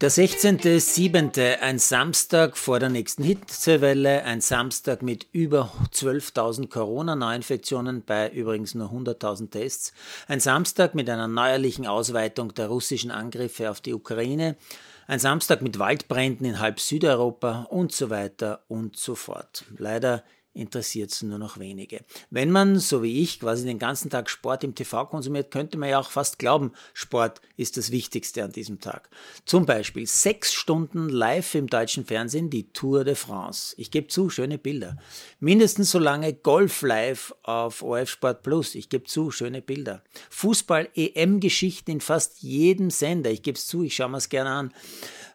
Der 16.07., ein Samstag vor der nächsten Hitzewelle, ein Samstag mit über 12.000 Corona-Neuinfektionen bei übrigens nur 100.000 Tests, ein Samstag mit einer neuerlichen Ausweitung der russischen Angriffe auf die Ukraine, ein Samstag mit Waldbränden in halb Südeuropa und so weiter und so fort. Leider interessiert es nur noch wenige. Wenn man, so wie ich, quasi den ganzen Tag Sport im TV konsumiert, könnte man ja auch fast glauben, Sport ist das Wichtigste an diesem Tag. Zum Beispiel sechs Stunden live im deutschen Fernsehen die Tour de France. Ich gebe zu, schöne Bilder. Mindestens so lange Golf live auf OF Sport Plus. Ich gebe zu, schöne Bilder. Fußball-EM-Geschichten in fast jedem Sender. Ich gebe es zu, ich schaue mir es gerne an.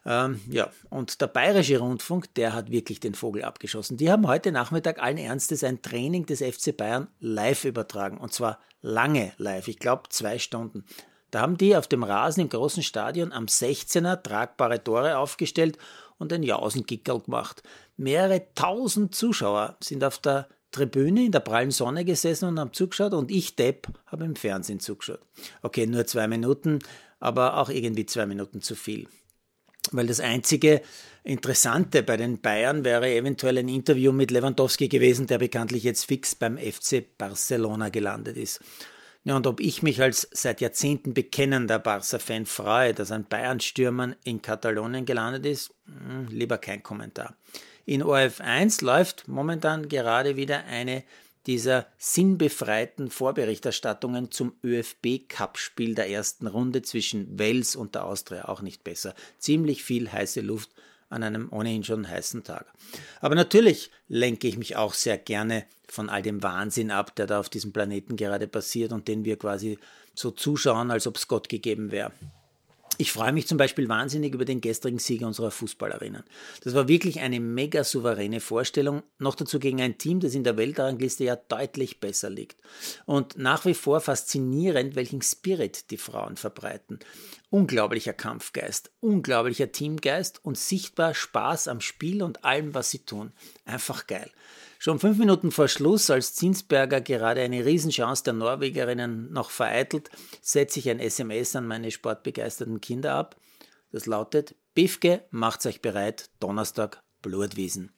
Ähm, ja, und der Bayerische Rundfunk, der hat wirklich den Vogel abgeschossen. Die haben heute Nachmittag allen Ernstes ein Training des FC Bayern live übertragen. Und zwar lange live. Ich glaube zwei Stunden. Da haben die auf dem Rasen im großen Stadion am 16er tragbare Tore aufgestellt und ein Jausengickel gemacht. Mehrere tausend Zuschauer sind auf der Tribüne in der prallen Sonne gesessen und haben zugeschaut und ich, Depp, habe im Fernsehen zugeschaut. Okay, nur zwei Minuten, aber auch irgendwie zwei Minuten zu viel. Weil das einzige Interessante bei den Bayern wäre eventuell ein Interview mit Lewandowski gewesen, der bekanntlich jetzt fix beim FC Barcelona gelandet ist. Ja, und ob ich mich als seit Jahrzehnten bekennender Barca-Fan freue, dass ein Bayern-Stürmer in Katalonien gelandet ist, hm, lieber kein Kommentar. In ORF 1 läuft momentan gerade wieder eine dieser sinnbefreiten Vorberichterstattungen zum ÖFB-Cup-Spiel der ersten Runde zwischen Wels und der Austria auch nicht besser. Ziemlich viel heiße Luft an einem ohnehin schon heißen Tag. Aber natürlich lenke ich mich auch sehr gerne von all dem Wahnsinn ab, der da auf diesem Planeten gerade passiert und den wir quasi so zuschauen, als ob es Gott gegeben wäre. Ich freue mich zum Beispiel wahnsinnig über den gestrigen Sieg unserer Fußballerinnen. Das war wirklich eine mega souveräne Vorstellung, noch dazu gegen ein Team, das in der Weltrangliste ja deutlich besser liegt. Und nach wie vor faszinierend, welchen Spirit die Frauen verbreiten. Unglaublicher Kampfgeist, unglaublicher Teamgeist und sichtbar Spaß am Spiel und allem, was sie tun. Einfach geil. Schon fünf Minuten vor Schluss, als Zinsberger gerade eine Riesenchance der Norwegerinnen noch vereitelt, setze ich ein SMS an meine sportbegeisterten Kinder ab. Das lautet, Bifke, macht euch bereit, Donnerstag Blutwiesen.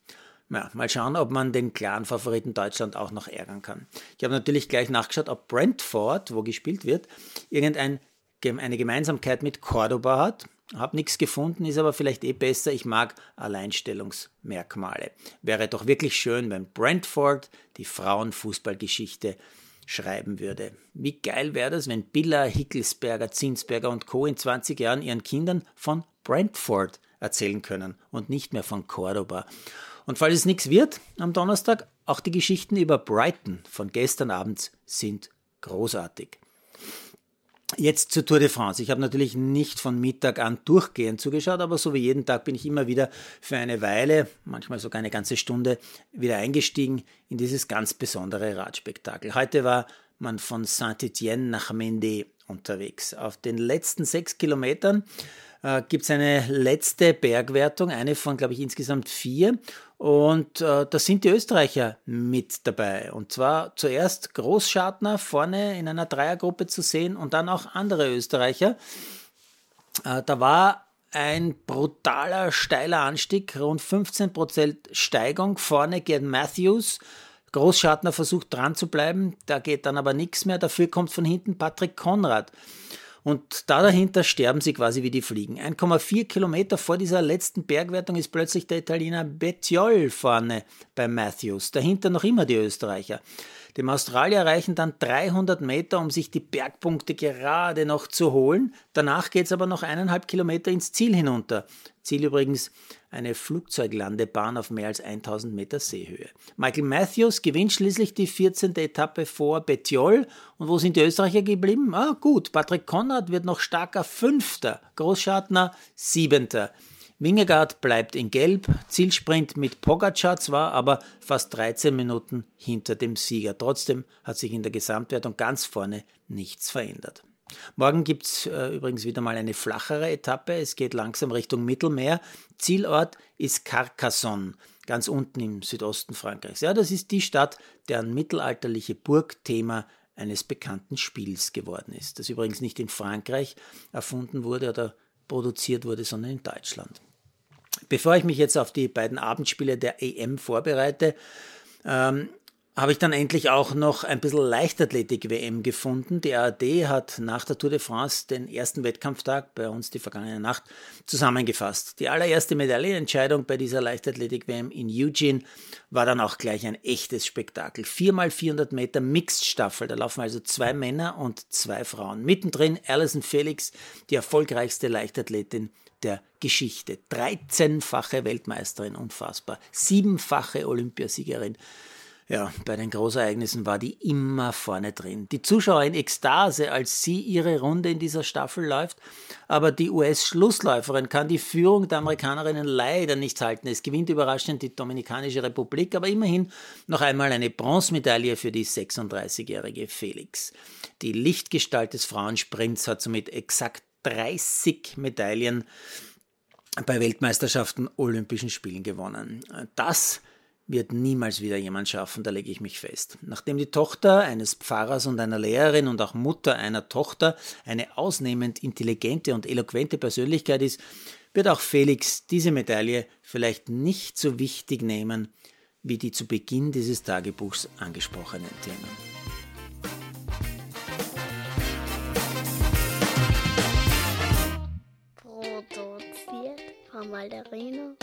Ja, mal schauen, ob man den klaren Favoriten Deutschland auch noch ärgern kann. Ich habe natürlich gleich nachgeschaut, ob Brentford, wo gespielt wird, irgendeine Gemeinsamkeit mit Cordoba hat. Hab nichts gefunden, ist aber vielleicht eh besser. Ich mag Alleinstellungsmerkmale. Wäre doch wirklich schön, wenn Brentford die Frauenfußballgeschichte schreiben würde. Wie geil wäre das, wenn Billa, Hickelsberger, Zinsberger und Co. in 20 Jahren ihren Kindern von Brentford erzählen können und nicht mehr von Cordoba. Und falls es nichts wird am Donnerstag, auch die Geschichten über Brighton von gestern Abend sind großartig. Jetzt zur Tour de France. Ich habe natürlich nicht von Mittag an durchgehend zugeschaut, aber so wie jeden Tag bin ich immer wieder für eine Weile, manchmal sogar eine ganze Stunde, wieder eingestiegen in dieses ganz besondere Radspektakel. Heute war man von Saint-Étienne nach Mende unterwegs. Auf den letzten sechs Kilometern äh, gibt es eine letzte Bergwertung, eine von, glaube ich, insgesamt vier. Und äh, da sind die Österreicher mit dabei. Und zwar zuerst Großschartner vorne in einer Dreiergruppe zu sehen und dann auch andere Österreicher. Äh, da war ein brutaler, steiler Anstieg, rund 15% Steigung. Vorne geht Matthews. Großschartner versucht dran zu bleiben, da geht dann aber nichts mehr. Dafür kommt von hinten Patrick Konrad. Und da dahinter sterben sie quasi wie die Fliegen. 1,4 Kilometer vor dieser letzten Bergwertung ist plötzlich der Italiener Bettiol vorne bei Matthews. Dahinter noch immer die Österreicher. Dem Australier reichen dann 300 Meter, um sich die Bergpunkte gerade noch zu holen. Danach geht es aber noch eineinhalb Kilometer ins Ziel hinunter. Ziel übrigens eine Flugzeuglandebahn auf mehr als 1000 Meter Seehöhe. Michael Matthews gewinnt schließlich die 14. Etappe vor Bettiol. Und wo sind die Österreicher geblieben? Ah, gut, Patrick Konrad wird noch starker Fünfter, Großschartner Siebenter. Wingegaard bleibt in Gelb, Zielsprint mit Pogacar zwar, aber fast 13 Minuten hinter dem Sieger. Trotzdem hat sich in der Gesamtwertung ganz vorne nichts verändert. Morgen gibt es äh, übrigens wieder mal eine flachere Etappe. Es geht langsam Richtung Mittelmeer. Zielort ist Carcassonne, ganz unten im Südosten Frankreichs. Ja, das ist die Stadt, deren mittelalterliche Burg Thema eines bekannten Spiels geworden ist, das übrigens nicht in Frankreich erfunden wurde oder produziert wurde, sondern in Deutschland. Bevor ich mich jetzt auf die beiden Abendspiele der EM vorbereite, ähm, habe ich dann endlich auch noch ein bisschen Leichtathletik-WM gefunden. Die ARD hat nach der Tour de France den ersten Wettkampftag, bei uns die vergangene Nacht, zusammengefasst. Die allererste Medaillenentscheidung bei dieser Leichtathletik-WM in Eugene war dann auch gleich ein echtes Spektakel. 4x400 Meter Mixed-Staffel, da laufen also zwei Männer und zwei Frauen. Mittendrin Alison Felix, die erfolgreichste Leichtathletin der Geschichte. 13-fache Weltmeisterin, unfassbar. Siebenfache Olympiasiegerin. Ja, bei den Großereignissen war die immer vorne drin. Die Zuschauer in Ekstase, als sie ihre Runde in dieser Staffel läuft. Aber die US-Schlussläuferin kann die Führung der Amerikanerinnen leider nicht halten. Es gewinnt überraschend die Dominikanische Republik, aber immerhin noch einmal eine Bronzemedaille für die 36-jährige Felix. Die Lichtgestalt des Frauensprints hat somit exakt 30 Medaillen bei Weltmeisterschaften, Olympischen Spielen gewonnen. Das wird niemals wieder jemand schaffen, da lege ich mich fest. Nachdem die Tochter eines Pfarrers und einer Lehrerin und auch Mutter einer Tochter eine ausnehmend intelligente und eloquente Persönlichkeit ist, wird auch Felix diese Medaille vielleicht nicht so wichtig nehmen wie die zu Beginn dieses Tagebuchs angesprochenen Themen. Produziert von Malderino.